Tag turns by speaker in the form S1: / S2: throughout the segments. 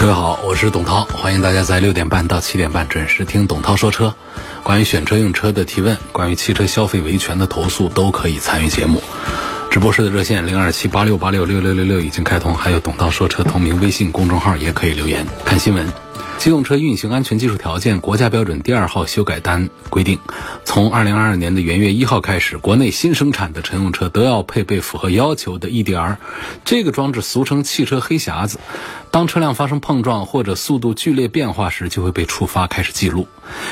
S1: 各位好，我是董涛，欢迎大家在六点半到七点半准时听董涛说车。关于选车用车的提问，关于汽车消费维权的投诉，都可以参与节目。直播室的热线零二七八六八六六六六六已经开通，还有董涛说车同名微信公众号也可以留言。看新闻。机动车运行安全技术条件国家标准第二号修改单规定，从二零二二年的元月一号开始，国内新生产的乘用车都要配备符合要求的 EDR。这个装置俗称汽车黑匣子，当车辆发生碰撞或者速度剧烈变化时，就会被触发开始记录。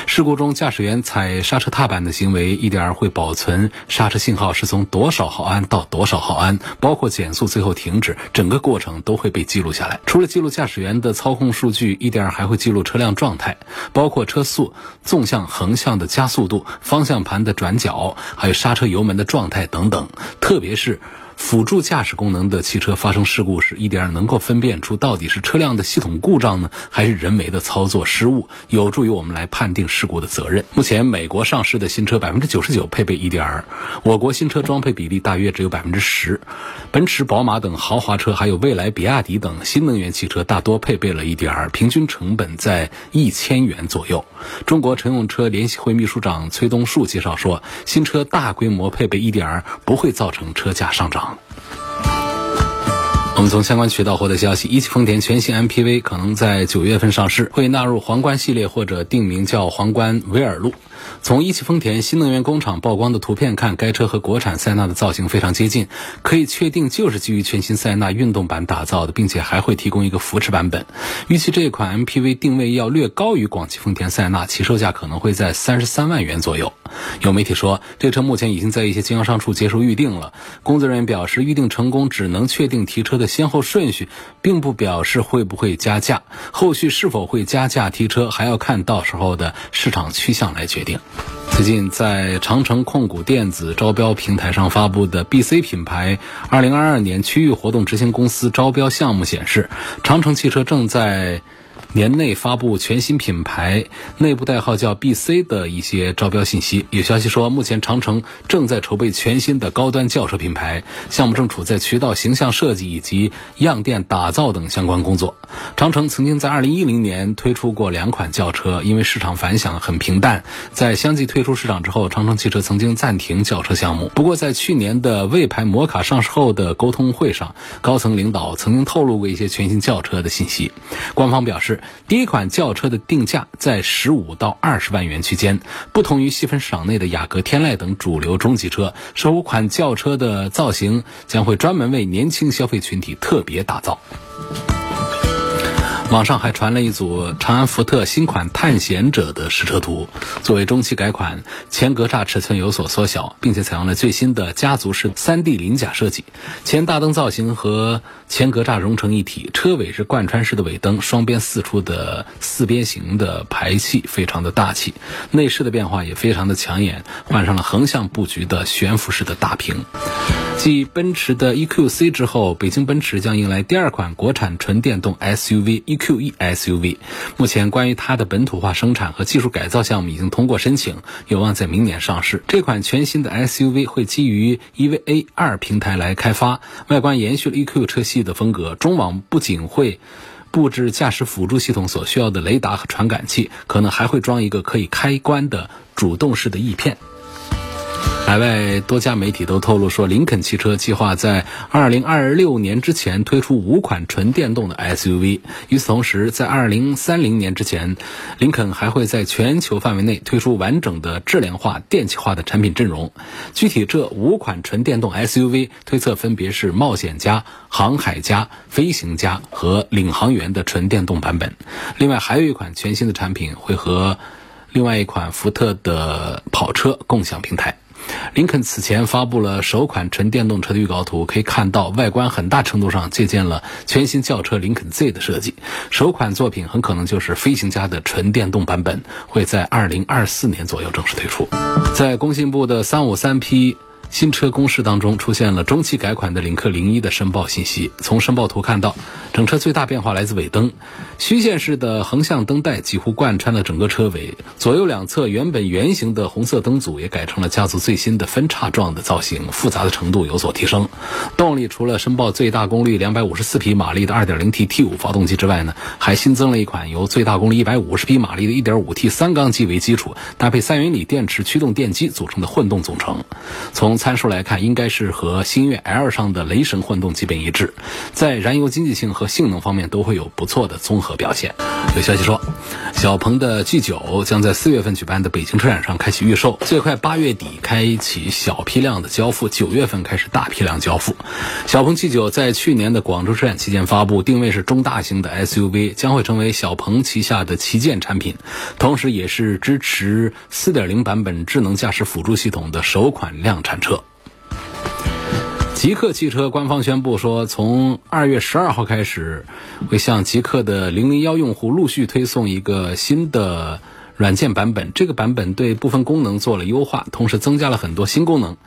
S1: 事故中驾驶员踩刹车踏板的行为，EDR 会保存刹车信号是从多少毫安到多少毫安，包括减速最后停止，整个过程都会被记录下来。除了记录驾驶员的操控数据，EDR 还会记录车辆状态，包括车速、纵向、横向的加速度、方向盘的转角，还有刹车油门的状态等等。特别是辅助驾驶功能的汽车发生事故时，EDR 能够分辨出到底是车辆的系统故障呢，还是人为的操作失误，有助于我们来判定事故的责任。目前，美国上市的新车百分之九十九配备 EDR，我国新车装配比例大约只有百分之十。奔驰、宝马等豪华车，还有蔚来、比亚迪等新能源汽车，大多配备了 EDR，平均成本在一千元左右。中国乘用车联席会秘书长崔东树介绍说，新车大规模配备 EDR 不会造成车价上涨。我们从相关渠道获得消息，一汽丰田全新 MPV 可能在九月份上市，会纳入皇冠系列或者定名叫皇冠威尔路。从一汽丰田新能源工厂曝光的图片看，该车和国产塞纳的造型非常接近，可以确定就是基于全新塞纳运动版打造的，并且还会提供一个扶持版本。预期这款 MPV 定位要略高于广汽丰田塞纳，起售价可能会在三十三万元左右。有媒体说，这车目前已经在一些经销商处接受预定了。工作人员表示，预定成功只能确定提车的先后顺序，并不表示会不会加价。后续是否会加价提车，还要看到时候的市场趋向来决定。最近，在长城控股电子招标平台上发布的 BC 品牌2022年区域活动执行公司招标项目显示，长城汽车正在。年内发布全新品牌，内部代号叫 BC 的一些招标信息。有消息说，目前长城正在筹备全新的高端轿车品牌，项目正处在渠道形象设计以及样店打造等相关工作。长城曾经在2010年推出过两款轿车，因为市场反响很平淡，在相继退出市场之后，长城汽车曾经暂停轿车项目。不过，在去年的魏牌摩卡上市后的沟通会上，高层领导曾经透露过一些全新轿车的信息。官方表示。第一款轿车的定价在十五到二十万元区间，不同于细分市场内的雅阁、天籁等主流中级车，首款轿车的造型将会专门为年轻消费群体特别打造。网上还传了一组长安福特新款探险者的实车图。作为中期改款，前格栅尺寸有所缩小，并且采用了最新的家族式 3D 鳞甲设计。前大灯造型和前格栅融成一体，车尾是贯穿式的尾灯，双边四出的四边形的排气非常的大气。内饰的变化也非常的抢眼，换上了横向布局的悬浮式的大屏。继奔驰的 EQC 之后，北京奔驰将迎来第二款国产纯电动 SUV Q E S U V，。目前，关于它的本土化生产和技术改造项目已经通过申请，有望在明年上市。这款全新的 SUV 会基于 EVA 二平台来开发，外观延续了 EQ 车系的风格。中网不仅会布置驾驶辅助系统所需要的雷达和传感器，可能还会装一个可以开关的主动式的翼片。海外多家媒体都透露说，林肯汽车计划在二零二六年之前推出五款纯电动的 SUV。与此同时，在二零三零年之前，林肯还会在全球范围内推出完整的智联化、电气化的产品阵容。具体这五款纯电动 SUV 推测分别是冒险家、航海家、飞行家和领航员的纯电动版本。另外，还有一款全新的产品会和另外一款福特的跑车共享平台。林肯此前发布了首款纯电动车的预告图，可以看到外观很大程度上借鉴了全新轿车林肯 Z 的设计。首款作品很可能就是飞行家的纯电动版本，会在二零二四年左右正式推出。在工信部的三五三批。新车公示当中出现了中期改款的领克零一的申报信息。从申报图看到，整车最大变化来自尾灯，虚线式的横向灯带几乎贯穿了整个车尾，左右两侧原本圆形的红色灯组也改成了家族最新的分叉状的造型，复杂的程度有所提升。动力除了申报最大功率两百五十四匹马力的二点零 T T 五发动机之外呢，还新增了一款由最大功率一百五十匹马力的一点五 T 三缸机为基础，搭配三元锂电池驱动电机组成的混动总成。从参数来看，应该是和星越 L 上的雷神混动基本一致，在燃油经济性和性能方面都会有不错的综合表现。有消息说，小鹏的 G9 将在四月份举办的北京车展上开启预售，最快八月底开启小批量的交付，九月份开始大批量交付。小鹏 G9 在去年的广州车展期间发布，定位是中大型的 SUV，将会成为小鹏旗下的旗舰产品，同时也是支持4.0版本智能驾驶辅助系统的首款量产车。极客汽车官方宣布说，从二月十二号开始，会向极客的零零幺用户陆续推送一个新的软件版本。这个版本对部分功能做了优化，同时增加了很多新功能。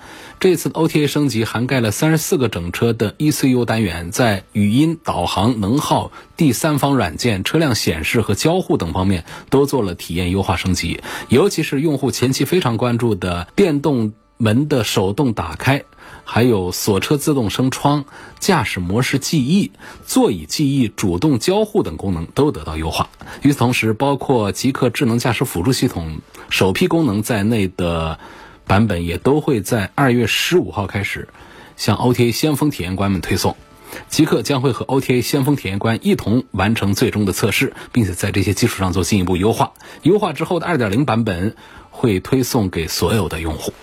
S1: 这次 OTA 升级涵盖了三十四个整车的 ECU 单元，在语音、导航、能耗、第三方软件、车辆显示和交互等方面都做了体验优化升级。尤其是用户前期非常关注的电动门的手动打开。还有锁车自动升窗、驾驶模式记忆、座椅记忆、主动交互等功能都得到优化。与此同时，包括极客智能驾驶辅助系统首批功能在内的版本，也都会在二月十五号开始向 OTA 先锋体验官们推送。极客将会和 OTA 先锋体验官一同完成最终的测试，并且在这些基础上做进一步优化。优化之后的2.0版本会推送给所有的用户。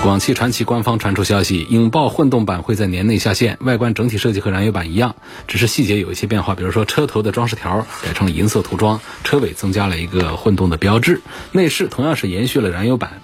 S1: 广汽传祺官方传出消息，影豹混动版会在年内下线，外观整体设计和燃油版一样，只是细节有一些变化，比如说车头的装饰条改成了银色涂装，车尾增加了一个混动的标志，内饰同样是延续了燃油版。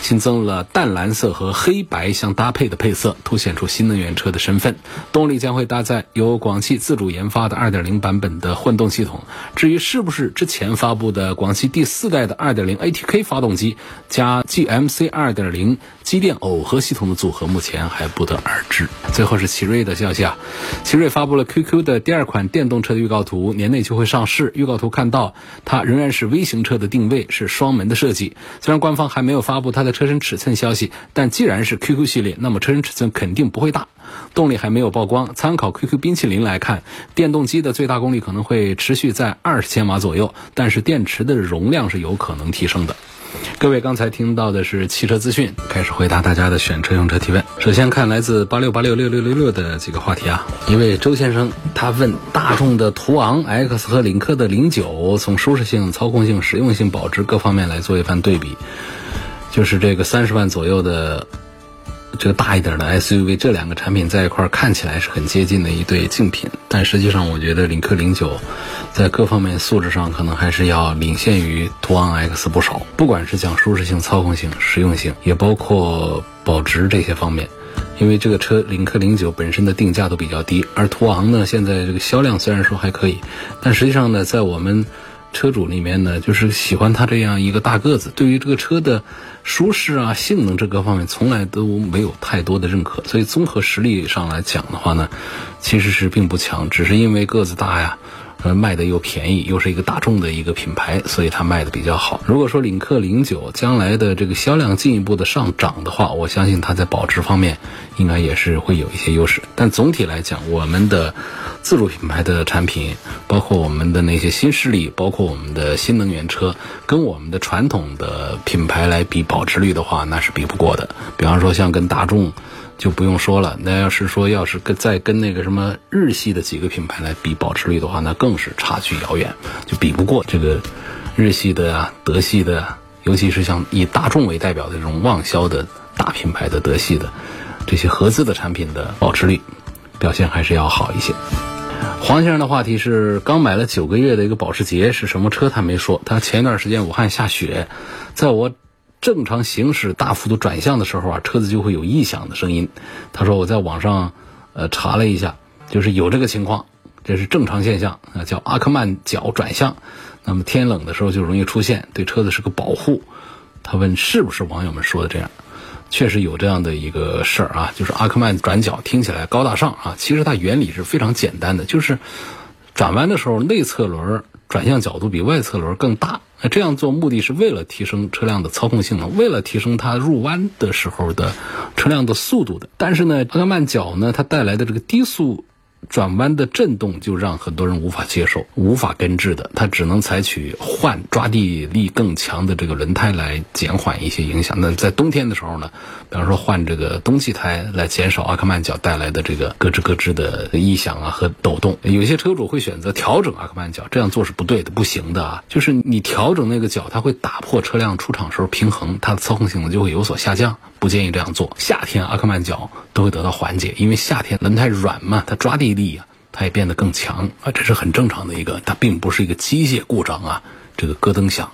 S1: 新增了淡蓝色和黑白相搭配的配色，凸显出新能源车的身份。动力将会搭载由广汽自主研发的2.0版本的混动系统。至于是不是之前发布的广汽第四代的2.0 ATK 发动机加 GMC 2.0机电耦合系统的组合，目前还不得而知。最后是奇瑞的消息啊，奇瑞发布了 QQ 的第二款电动车的预告图，年内就会上市。预告图看到它仍然是微型车的定位，是双门的设计。虽然官方还没有发布它的。车身尺寸消息，但既然是 QQ 系列，那么车身尺寸肯定不会大。动力还没有曝光。参考 QQ 冰淇淋来看，电动机的最大功率可能会持续在二十千瓦左右，但是电池的容量是有可能提升的。各位刚才听到的是汽车资讯，开始回答大家的选车用车提问。首先看来自八六八六六六六六的几个话题啊，一位周先生他问大众的途昂 X 和领克的零九，从舒适性、操控性、实用性、保值各方面来做一番对比。就是这个三十万左右的这个大一点的 SUV，这两个产品在一块儿看起来是很接近的一对竞品，但实际上我觉得领克零九在各方面素质上可能还是要领先于途昂 X 不少，不管是讲舒适性、操控性、实用性，也包括保值这些方面。因为这个车领克零九本身的定价都比较低，而途昂呢现在这个销量虽然说还可以，但实际上呢在我们。车主里面呢，就是喜欢他这样一个大个子，对于这个车的舒适啊、性能这各方面，从来都没有太多的认可。所以综合实力上来讲的话呢，其实是并不强，只是因为个子大呀。呃，卖的又便宜，又是一个大众的一个品牌，所以它卖的比较好。如果说领克零九将来的这个销量进一步的上涨的话，我相信它在保值方面应该也是会有一些优势。但总体来讲，我们的自主品牌的产品，包括我们的那些新势力，包括我们的新能源车，跟我们的传统的品牌来比保值率的话，那是比不过的。比方说像跟大众。就不用说了，那要是说要是跟再跟那个什么日系的几个品牌来比保值率的话，那更是差距遥远，就比不过这个日系的啊、德系的，尤其是像以大众为代表的这种旺销的大品牌的德系的这些合资的产品的保值率表现还是要好一些。黄先生的话题是刚买了九个月的一个保时捷，是什么车他没说。他前一段时间武汉下雪，在我。正常行驶大幅度转向的时候啊，车子就会有异响的声音。他说我在网上呃查了一下，就是有这个情况，这是正常现象啊，叫阿克曼角转向。那么天冷的时候就容易出现，对车子是个保护。他问是不是网友们说的这样？确实有这样的一个事儿啊，就是阿克曼转角听起来高大上啊，其实它原理是非常简单的，就是转弯的时候内侧轮转向角度比外侧轮更大。那这样做目的是为了提升车辆的操控性能，为了提升它入弯的时候的车辆的速度的。但是呢，阿特曼角呢，它带来的这个低速。转弯的震动就让很多人无法接受，无法根治的，它只能采取换抓地力更强的这个轮胎来减缓一些影响。那在冬天的时候呢，比方说换这个冬季胎来减少阿克曼角带来的这个咯吱咯吱的异响啊和抖动。有些车主会选择调整阿克曼角，这样做是不对的，不行的啊！就是你调整那个角，它会打破车辆出厂时候平衡，它的操控性能就会有所下降。不建议这样做。夏天阿克曼角都会得到缓解，因为夏天轮胎软嘛，它抓地力啊，它也变得更强啊，这是很正常的一个，它并不是一个机械故障啊。这个咯噔响，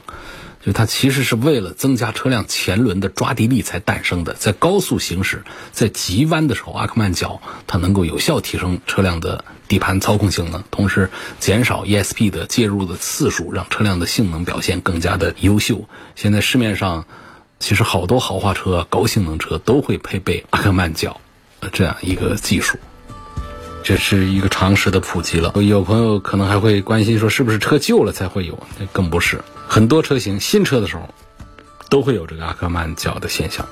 S1: 就它其实是为了增加车辆前轮的抓地力才诞生的。在高速行驶、在急弯的时候，阿克曼角它能够有效提升车辆的底盘操控性能，同时减少 ESP 的介入的次数，让车辆的性能表现更加的优秀。现在市面上。其实好多豪华车、高性能车都会配备阿克曼角这样一个技术，这是一个常识的普及了。有朋友可能还会关心说，是不是车旧了才会有？那更不是，很多车型新车的时候都会有这个阿克曼角的现象。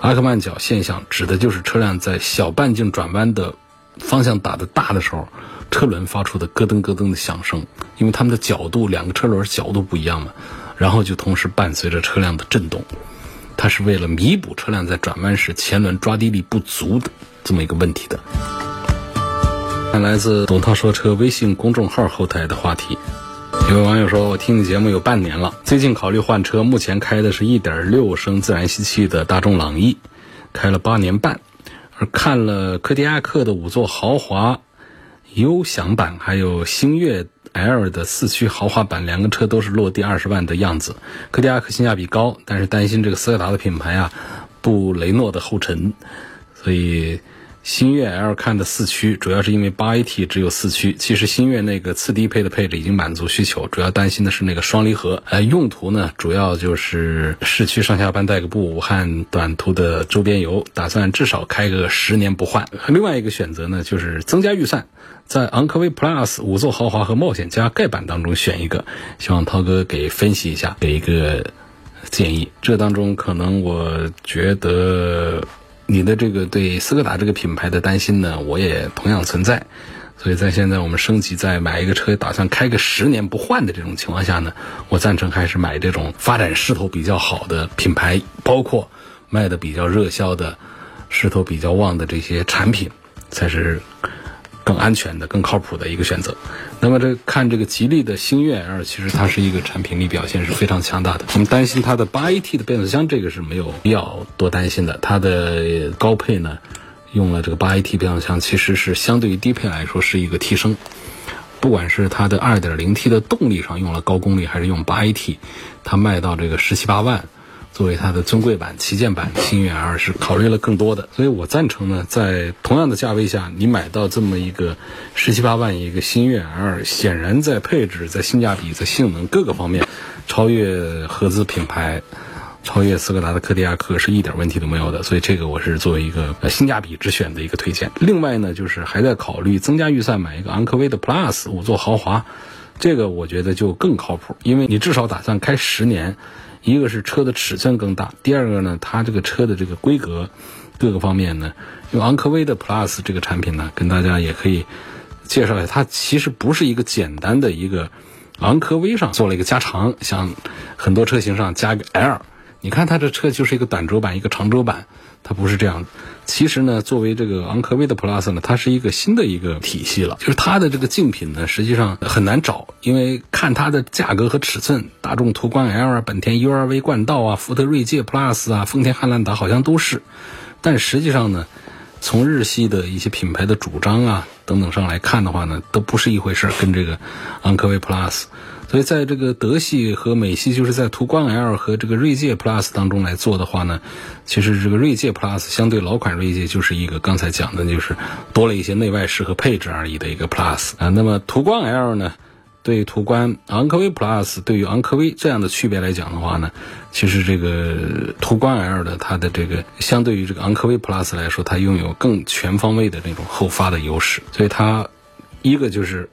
S1: 阿克曼角现象指的就是车辆在小半径转弯的方向打的大的时候，车轮发出的咯噔咯噔的响声，因为它们的角度，两个车轮角度不一样嘛。然后就同时伴随着车辆的震动，它是为了弥补车辆在转弯时前轮抓地力不足的这么一个问题的。看来自董涛说车微信公众号后台的话题，有位网友说：“我听你节目有半年了，最近考虑换车，目前开的是一点六升自然吸气的大众朗逸，开了八年半，而看了柯迪亚克的五座豪华优享版，还有星越。” L 的四驱豪华版，两个车都是落地二十万的样子。柯迪亚克性价比高，但是担心这个斯柯达的品牌啊，步雷诺的后尘，所以。星越 L 看的四驱，主要是因为八 AT 只有四驱。其实星越那个次低配的配置已经满足需求，主要担心的是那个双离合。呃，用途呢，主要就是市区上下班代个步，武汉短途的周边游，打算至少开个十年不换。另外一个选择呢，就是增加预算，在昂科威 Plus 五座豪华和冒险家盖板当中选一个。希望涛哥给分析一下，给一个建议。这当中可能我觉得。你的这个对斯柯达这个品牌的担心呢，我也同样存在。所以在现在我们升级在买一个车，打算开个十年不换的这种情况下呢，我赞成还是买这种发展势头比较好的品牌，包括卖的比较热销的、势头比较旺的这些产品，才是。更安全的、更靠谱的一个选择。那么，这看这个吉利的星越 L，其实它是一个产品力表现是非常强大的。我们担心它的八 AT 的变速箱，这个是没有必要多担心的。它的高配呢，用了这个八 AT 变速箱，其实是相对于低配来说是一个提升。不管是它的二点零 T 的动力上用了高功率，还是用八 AT，它卖到这个十七八万。作为它的尊贵版、旗舰版，星越 L 是考虑了更多的，所以我赞成呢，在同样的价位下，你买到这么一个十七八万一个星越 L，显然在配置、在性价比、在性能各个方面，超越合资品牌，超越斯柯达的柯迪亚克是一点问题都没有的。所以这个我是作为一个性价比之选的一个推荐。另外呢，就是还在考虑增加预算买一个昂科威的 Plus 五座豪华，这个我觉得就更靠谱，因为你至少打算开十年。一个是车的尺寸更大，第二个呢，它这个车的这个规格，各个方面呢，用昂科威的 Plus 这个产品呢，跟大家也可以介绍一下，它其实不是一个简单的一个昂科威上做了一个加长，像很多车型上加个 L，你看它这车就是一个短轴版，一个长轴版。它不是这样的，其实呢，作为这个昂科威的 Plus 呢，它是一个新的一个体系了。就是它的这个竞品呢，实际上很难找，因为看它的价格和尺寸，大众途观 L 啊，本田 URV 冠道啊，福特锐界 Plus 啊，丰田汉兰达好像都是，但实际上呢，从日系的一些品牌的主张啊等等上来看的话呢，都不是一回事儿，跟这个昂科威 Plus。所以在这个德系和美系，就是在途观 L 和这个锐界 Plus 当中来做的话呢，其实这个锐界 Plus 相对老款锐界就是一个刚才讲的，就是多了一些内外饰和配置而已的一个 Plus 啊。那么途观 L 呢，对途观昂科威 Plus 对于昂科威这样的区别来讲的话呢，其实这个途观 L 的它的这个相对于这个昂科威 Plus 来说，它拥有更全方位的那种后发的优势，所以它一个就是。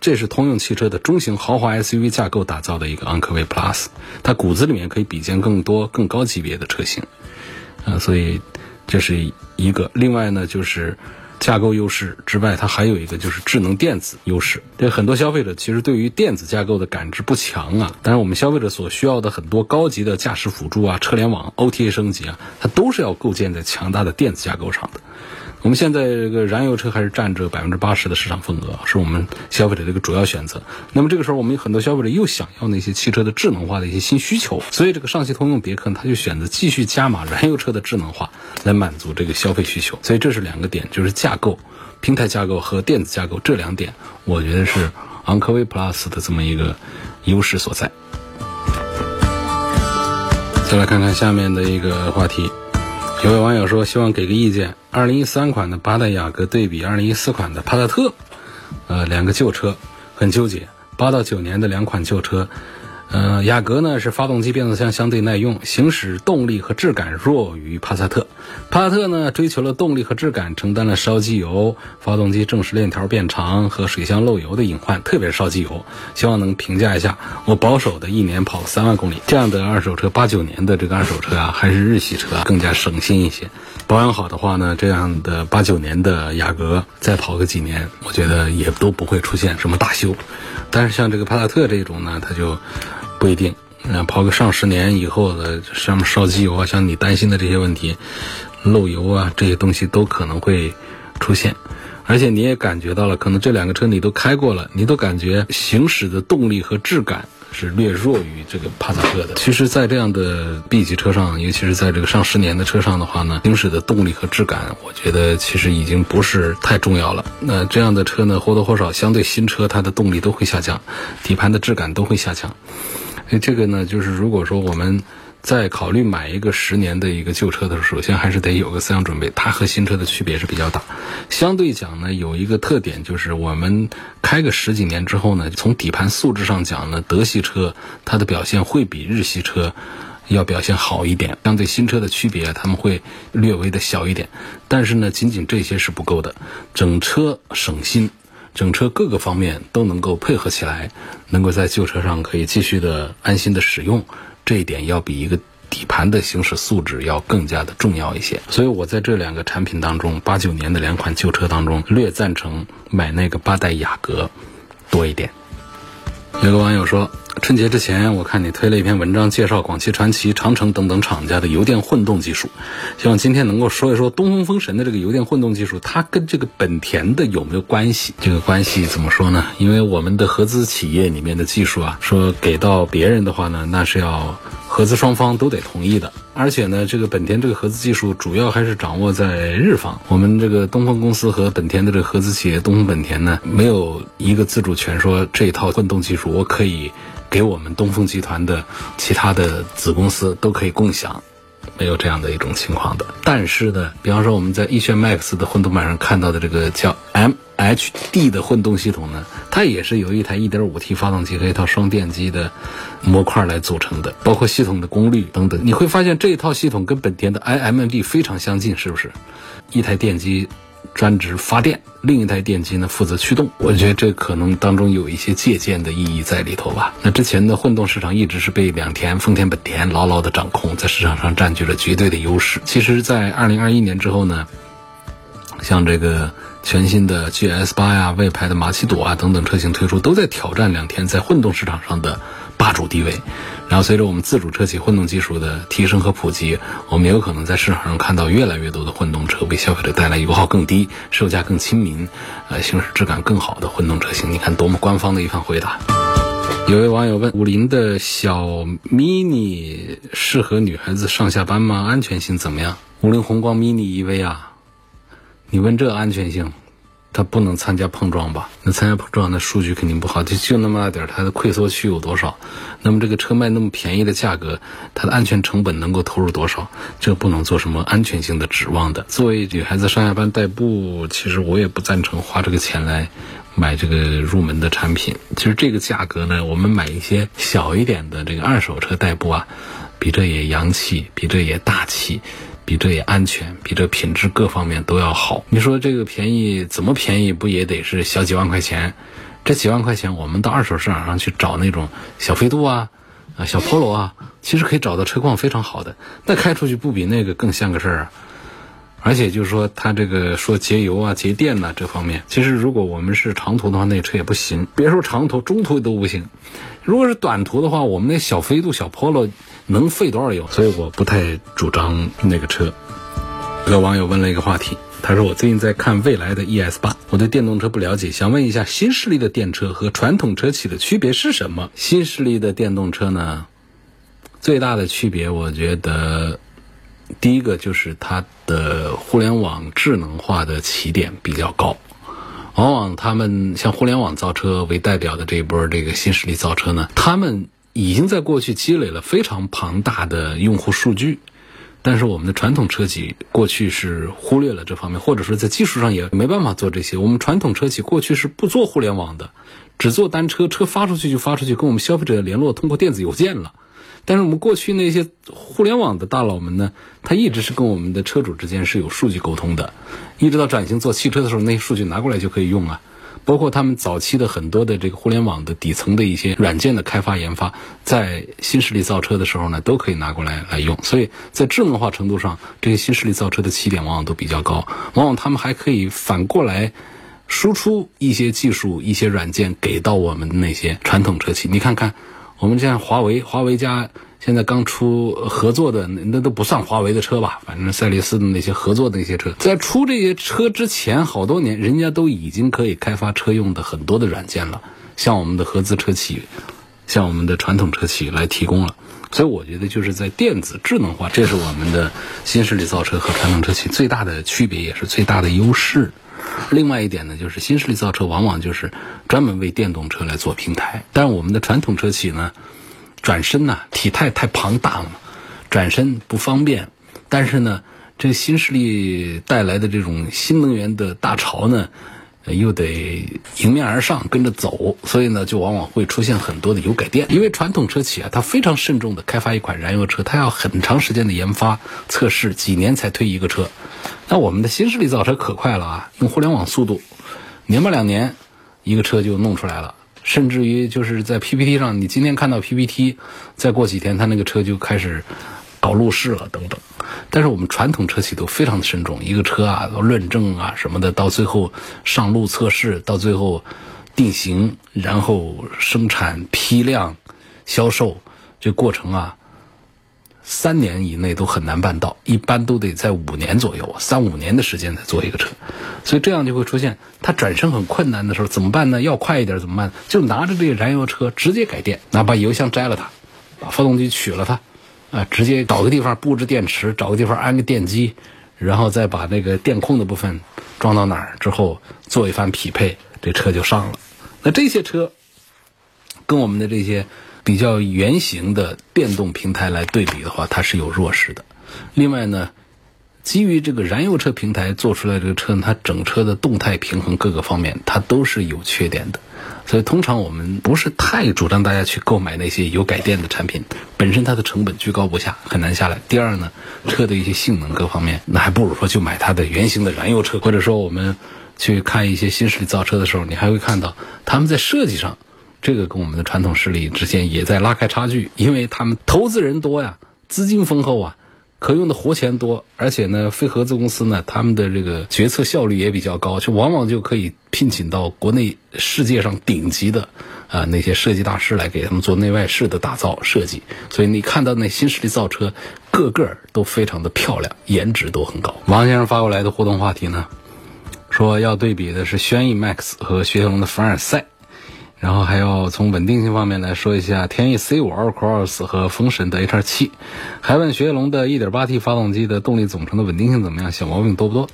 S1: 这是通用汽车的中型豪华 SUV 架构打造的一个昂科威 Plus，它骨子里面可以比肩更多更高级别的车型，啊，所以这是一个。另外呢，就是架构优势之外，它还有一个就是智能电子优势。这很多消费者其实对于电子架构的感知不强啊，但是我们消费者所需要的很多高级的驾驶辅助啊、车联网、OTA 升级啊，它都是要构建在强大的电子架构上的。我们现在这个燃油车还是占着百分之八十的市场份额，是我们消费者的一个主要选择。那么这个时候，我们有很多消费者又想要那些汽车的智能化的一些新需求，所以这个上汽通用别克呢，它就选择继续加码燃油车的智能化，来满足这个消费需求。所以这是两个点，就是架构、平台架构和电子架构这两点，我觉得是昂科威 Plus 的这么一个优势所在。再来看看下面的一个话题。有位网友说，希望给个意见：二零一三款的八代雅阁对比二零一四款的帕萨特，呃，两个旧车，很纠结。八到九年的两款旧车。呃，雅阁呢是发动机变速箱相对耐用，行驶动力和质感弱于帕萨特。帕萨特呢追求了动力和质感，承担了烧机油、发动机正时链条变长和水箱漏油的隐患，特别是烧机油。希望能评价一下，我保守的一年跑三万公里这样的二手车，八九年的这个二手车啊，还是日系车啊更加省心一些。保养好的话呢，这样的八九年的雅阁再跑个几年，我觉得也都不会出现什么大修。但是像这个帕萨特这种呢，它就。不一定，那跑个上十年以后的，上面烧机油啊，像你担心的这些问题，漏油啊，这些东西都可能会出现。而且你也感觉到了，可能这两个车你都开过了，你都感觉行驶的动力和质感是略弱于这个帕萨特的。其实，在这样的 B 级车上，尤其是在这个上十年的车上的话呢，行驶的动力和质感，我觉得其实已经不是太重要了。那这样的车呢，或多或少相对新车，它的动力都会下降，底盘的质感都会下降。所以这个呢，就是如果说我们在考虑买一个十年的一个旧车的时候，首先还是得有个思想准备，它和新车的区别是比较大。相对讲呢，有一个特点就是我们开个十几年之后呢，从底盘素质上讲呢，德系车它的表现会比日系车要表现好一点。相对新车的区别，他们会略微的小一点。但是呢，仅仅这些是不够的，整车省心。整车各个方面都能够配合起来，能够在旧车上可以继续的安心的使用，这一点要比一个底盘的行驶素质要更加的重要一些。所以我在这两个产品当中，八九年的两款旧车当中，略赞成买那个八代雅阁多一点。有个网友说。春节之前，我看你推了一篇文章，介绍广汽传祺、长城等等厂家的油电混动技术。希望今天能够说一说东风风神的这个油电混动技术，它跟这个本田的有没有关系？这个关系怎么说呢？因为我们的合资企业里面的技术啊，说给到别人的话呢，那是要合资双方都得同意的。而且呢，这个本田这个合资技术主要还是掌握在日方。我们这个东风公司和本田的这个合资企业东风本田呢，没有一个自主权，说这一套混动技术我可以。给我们东风集团的其他的子公司都可以共享，没有这样的一种情况的。但是呢，比方说我们在逸轩 MAX 的混动版上看到的这个叫 M H D 的混动系统呢，它也是由一台 1.5T 发动机和一套双电机的模块来组成的，包括系统的功率等等。你会发现这一套系统跟本田的 iMD 非常相近，是不是？一台电机。专职发电，另一台电机呢负责驱动。我觉得这可能当中有一些借鉴的意义在里头吧。那之前的混动市场一直是被两田、丰田、本田牢牢的掌控，在市场上占据了绝对的优势。其实，在二零二一年之后呢，像这个全新的 GS 八呀、魏牌的马奇朵啊等等车型推出，都在挑战两天在混动市场上的。霸主地位，然后随着我们自主车企混动技术的提升和普及，我们也有可能在市场上看到越来越多的混动车，为消费者带来油耗更低、售价更亲民、呃行驶质感更好的混动车型。你看多么官方的一番回答！有位网友问：五菱的小 mini 适合女孩子上下班吗？安全性怎么样？五菱宏光 mini EV 啊，你问这安全性？它不能参加碰撞吧？那参加碰撞，那数据肯定不好。就就那么大点儿，它的溃缩区有多少？那么这个车卖那么便宜的价格，它的安全成本能够投入多少？这不能做什么安全性的指望的。作为女孩子上下班代步，其实我也不赞成花这个钱来买这个入门的产品。其实这个价格呢，我们买一些小一点的这个二手车代步啊，比这也洋气，比这也大气。比这也安全，比这品质各方面都要好。你说这个便宜怎么便宜？不也得是小几万块钱？这几万块钱，我们到二手市场上去找那种小飞度啊、啊小 Polo 啊，其实可以找到车况非常好的。那开出去不比那个更像个事儿啊？而且就是说，它这个说节油啊、节电呐这方面，其实如果我们是长途的话，那车也不行。别说长途，中途都不行。如果是短途的话，我们那小飞度、小 Polo。能费多少油？所以我不太主张那个车。有网友问了一个话题，他说：“我最近在看蔚来的 ES 八，我对电动车不了解，想问一下新势力的电车和传统车企的区别是什么？”新势力的电动车呢，最大的区别，我觉得第一个就是它的互联网智能化的起点比较高。往往他们像互联网造车为代表的这一波这个新势力造车呢，他们。已经在过去积累了非常庞大的用户数据，但是我们的传统车企过去是忽略了这方面，或者说在技术上也没办法做这些。我们传统车企过去是不做互联网的，只做单车，车发出去就发出去，跟我们消费者联络通过电子邮件了。但是我们过去那些互联网的大佬们呢，他一直是跟我们的车主之间是有数据沟通的，一直到转型做汽车的时候，那些数据拿过来就可以用啊。包括他们早期的很多的这个互联网的底层的一些软件的开发研发，在新势力造车的时候呢，都可以拿过来来用。所以在智能化程度上，这些新势力造车的起点往往都比较高。往往他们还可以反过来输出一些技术、一些软件给到我们那些传统车企。你看看，我们像华为，华为家。现在刚出合作的那那都不算华为的车吧？反正赛力斯的那些合作的那些车，在出这些车之前好多年，人家都已经可以开发车用的很多的软件了，向我们的合资车企，向我们的传统车企来提供了。所以我觉得就是在电子智能化，这是我们的新势力造车和传统车企最大的区别，也是最大的优势。另外一点呢，就是新势力造车往往就是专门为电动车来做平台，但是我们的传统车企呢？转身呢，体态太庞大了嘛，转身不方便。但是呢，这个新势力带来的这种新能源的大潮呢，又得迎面而上跟着走，所以呢，就往往会出现很多的油改电。因为传统车企啊，它非常慎重的开发一款燃油车，它要很长时间的研发测试，几年才推一个车。那我们的新势力造车可快了啊，用互联网速度，年吧两年，一个车就弄出来了。甚至于就是在 PPT 上，你今天看到 PPT，再过几天他那个车就开始搞路试了等等。但是我们传统车企都非常的慎重，一个车啊，论证啊什么的，到最后上路测试，到最后定型，然后生产批量销售，这过程啊。三年以内都很难办到，一般都得在五年左右，三五年的时间才做一个车，所以这样就会出现，它转身很困难的时候怎么办呢？要快一点怎么办？就拿着这个燃油车直接改电，哪把油箱摘了它，把发动机取了它，啊，直接找个地方布置电池，找个地方安个电机，然后再把那个电控的部分装到哪儿之后做一番匹配，这车就上了。那这些车跟我们的这些。比较圆形的电动平台来对比的话，它是有弱势的。另外呢，基于这个燃油车平台做出来这个车，它整车的动态平衡各个方面，它都是有缺点的。所以通常我们不是太主张大家去购买那些油改电的产品，本身它的成本居高不下，很难下来。第二呢，车的一些性能各方面，那还不如说就买它的原型的燃油车。或者说我们去看一些新势力造车的时候，你还会看到他们在设计上。这个跟我们的传统势力之间也在拉开差距，因为他们投资人多呀，资金丰厚啊，可用的活钱多，而且呢，非合资公司呢，他们的这个决策效率也比较高，就往往就可以聘请到国内世界上顶级的啊那些设计大师来给他们做内外饰的打造设计，所以你看到那新势力造车，个个都非常的漂亮，颜值都很高。王先生发过来的互动话题呢，说要对比的是轩逸 MAX 和雪铁龙的凡尔赛。然后还要从稳定性方面来说一下天翼 C5 Allcross 和风神的 H 七还问雪铁龙的 1.8T 发动机的动力总成的稳定性怎么样，小毛病多不多？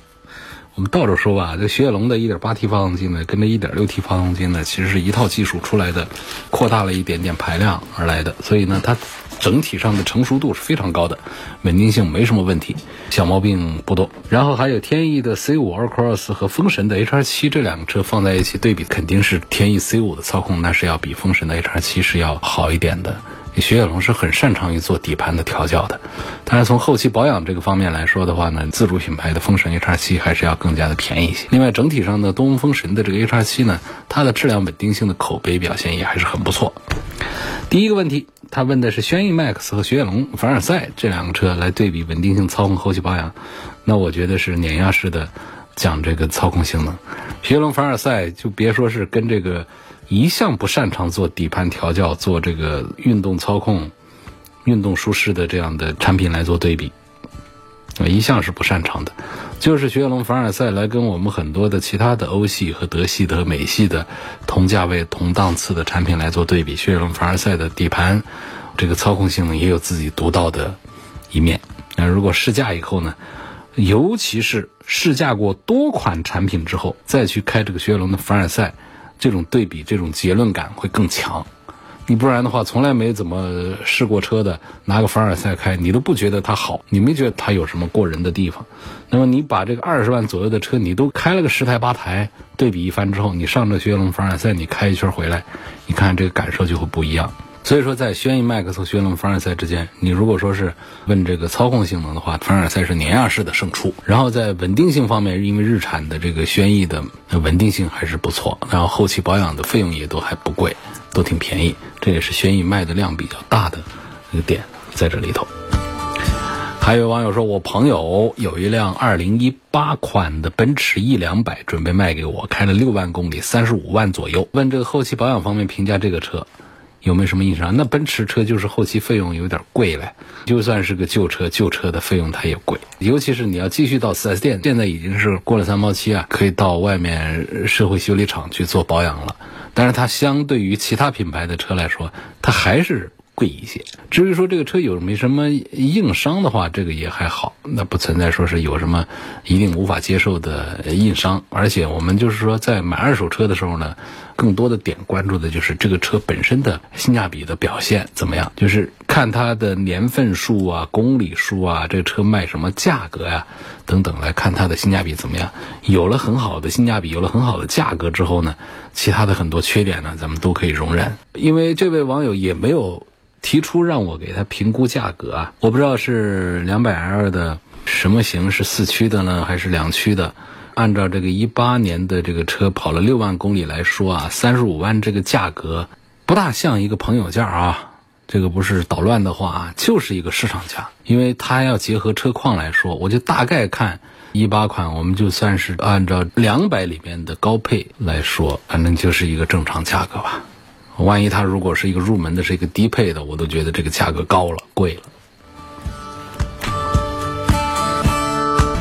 S1: 我们倒着说吧，这雪铁龙的 1.8T 发动机呢，跟这 1.6T 发动机呢，其实是一套技术出来的，扩大了一点点排量而来的，所以呢，它整体上的成熟度是非常高的，稳定性没什么问题，小毛病不多。然后还有天翼的 C5 Cross 和风神的 HR7 这两个车放在一起对比，肯定是天翼 C5 的操控那是要比风神的 HR7 是要好一点的。雪铁龙是很擅长于做底盘的调教的，但是从后期保养这个方面来说的话呢，自主品牌的风神 HR7 还是要更加的便宜一些。另外，整体上呢，东风风神的这个 HR7 呢，它的质量稳定性的口碑表现也还是很不错。第一个问题，他问的是轩逸 MAX 和雪铁龙凡尔赛这两个车来对比稳定性、操控、后期保养，那我觉得是碾压式的讲这个操控性能。雪铁龙凡尔赛就别说是跟这个。一向不擅长做底盘调教、做这个运动操控、运动舒适的这样的产品来做对比，啊一向是不擅长的。就是雪铁龙凡尔赛来跟我们很多的其他的欧系和德系的美系的同价位、同档次的产品来做对比，雪铁龙凡尔赛的底盘这个操控性能也有自己独到的一面。那如果试驾以后呢，尤其是试驾过多款产品之后，再去开这个雪铁龙的凡尔赛。这种对比，这种结论感会更强。你不然的话，从来没怎么试过车的，拿个凡尔赛开，你都不觉得它好，你没觉得它有什么过人的地方。那么你把这个二十万左右的车，你都开了个十台八台，对比一番之后，你上这雪铁龙凡尔赛，你开一圈回来，你看这个感受就会不一样。所以说，在轩逸 MAX 和雪铁龙凡尔赛之间，你如果说是问这个操控性能的话，凡尔赛是碾压式的胜出。然后在稳定性方面，因为日产的这个轩逸的稳定性还是不错，然后后期保养的费用也都还不贵，都挺便宜。这也是轩逸卖的量比较大的一个点在这里头。还有网友说，我朋友有一辆2018款的奔驰 E 两百，准备卖给我，开了六万公里，三十五万左右。问这个后期保养方面评价这个车。有没有什么印象？那奔驰车就是后期费用有点贵了，就算是个旧车，旧车的费用它也贵。尤其是你要继续到 4S 店，现在已经是过了三包期啊，可以到外面社会修理厂去做保养了。但是它相对于其他品牌的车来说，它还是。贵一些。至于说这个车有没什么硬伤的话，这个也还好，那不存在说是有什么一定无法接受的硬伤。而且我们就是说在买二手车的时候呢，更多的点关注的就是这个车本身的性价比的表现怎么样，就是看它的年份数啊、公里数啊，这车卖什么价格呀等等，来看它的性价比怎么样。有了很好的性价比，有了很好的价格之后呢，其他的很多缺点呢，咱们都可以容忍。因为这位网友也没有。提出让我给他评估价格啊，我不知道是两百 L 的什么型，是四驱的呢，还是两驱的？按照这个一八年的这个车跑了六万公里来说啊，三十五万这个价格不大像一个朋友价啊。这个不是捣乱的话啊，就是一个市场价，因为它要结合车况来说，我就大概看一八款，我们就算是按照两百里面的高配来说，反正就是一个正常价格吧。万一它如果是一个入门的，是一个低配的，我都觉得这个价格高了，贵了。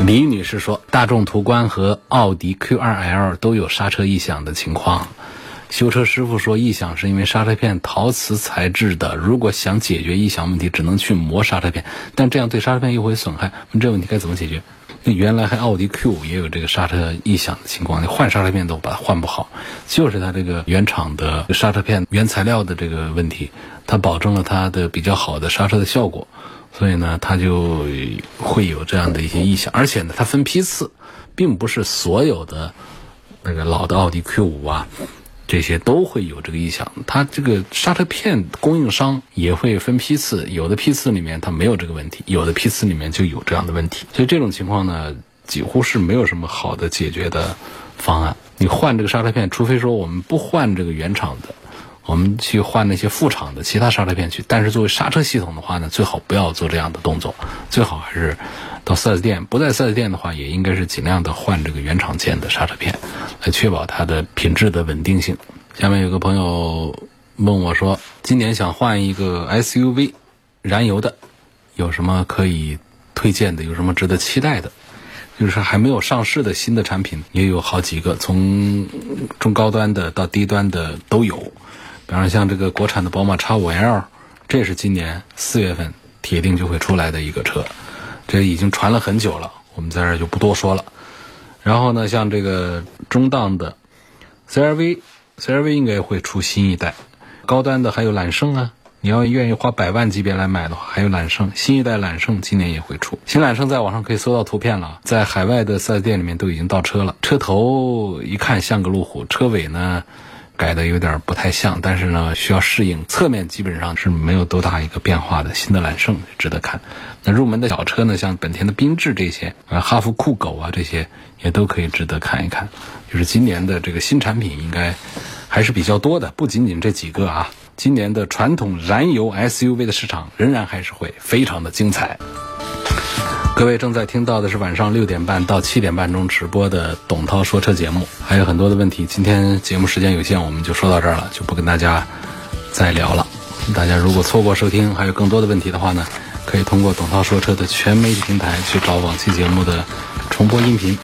S1: 李女士说，大众途观和奥迪 Q2L 都有刹车异响的情况，修车师傅说异响是因为刹车片陶瓷材质的，如果想解决异响问题，只能去磨刹车片，但这样对刹车片又会损害，问这问题该怎么解决？那原来还奥迪 Q 五也有这个刹车异响的情况，你换刹车片都把它换不好，就是它这个原厂的刹车片原材料的这个问题，它保证了它的比较好的刹车的效果，所以呢，它就会有这样的一些异响，而且呢，它分批次，并不是所有的那个老的奥迪 Q 五啊。这些都会有这个异响，它这个刹车片供应商也会分批次，有的批次里面它没有这个问题，有的批次里面就有这样的问题，所以这种情况呢，几乎是没有什么好的解决的方案。你换这个刹车片，除非说我们不换这个原厂的，我们去换那些副厂的其他刹车片去。但是作为刹车系统的话呢，最好不要做这样的动作，最好还是。到 4S 店，不在 4S 店的话，也应该是尽量的换这个原厂件的刹车片，来确保它的品质的稳定性。下面有个朋友问我说，今年想换一个 SUV，燃油的，有什么可以推荐的？有什么值得期待的？就是还没有上市的新的产品也有好几个，从中高端的到低端的都有。比方说像这个国产的宝马 X5L，这是今年四月份铁定就会出来的一个车。这已经传了很久了，我们在这儿就不多说了。然后呢，像这个中档的 CRV，CRV 应该会出新一代，高端的还有揽胜啊。你要愿意花百万级别来买的话，还有揽胜，新一代揽胜今年也会出。新揽胜在网上可以搜到图片了，在海外的四 S 店里面都已经到车了。车头一看像个路虎，车尾呢改的有点不太像，但是呢需要适应。侧面基本上是没有多大一个变化的。新的揽胜值得看。那入门的小车呢，像本田的缤智这些，啊哈弗酷狗啊这些也都可以值得看一看。就是今年的这个新产品应该还是比较多的，不仅仅这几个啊。今年的传统燃油 SUV 的市场仍然还是会非常的精彩。各位正在听到的是晚上六点半到七点半钟直播的董涛说车节目，还有很多的问题。今天节目时间有限，我们就说到这儿了，就不跟大家再聊了。大家如果错过收听，还有更多的问题的话呢，可以通过董涛说车的全媒体平台去找往期节目的重播音频。